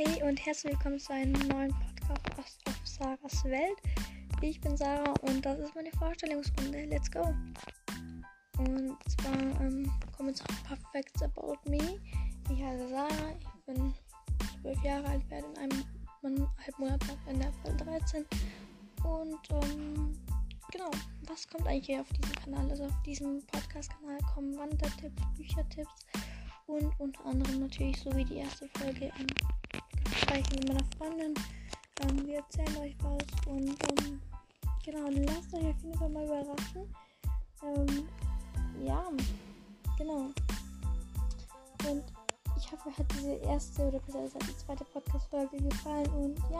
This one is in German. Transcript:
Hey und herzlich willkommen zu einem neuen Podcast auf Sarahs Welt. Ich bin Sarah und das ist meine Vorstellungsrunde. Let's go! Und zwar ähm, kommen jetzt auch ein paar Facts about me. Ich heiße Sarah, ich bin 12 Jahre alt, werde in einem eineinhalb Monaten Ende April 13. Und ähm, genau, was kommt eigentlich hier auf diesem Kanal? Also auf diesem Podcast-Kanal kommen Wandertipps, Büchertipps und unter anderem natürlich so wie die erste Folge ähm, sprechen mit meiner Freundin. Ähm, wir erzählen euch was und ähm, genau, lasst euch auf jeden Fall mal überraschen. Ähm, ja, genau. Und ich hoffe, euch hat diese erste oder besser gesagt die zweite Podcast-Folge gefallen und ja.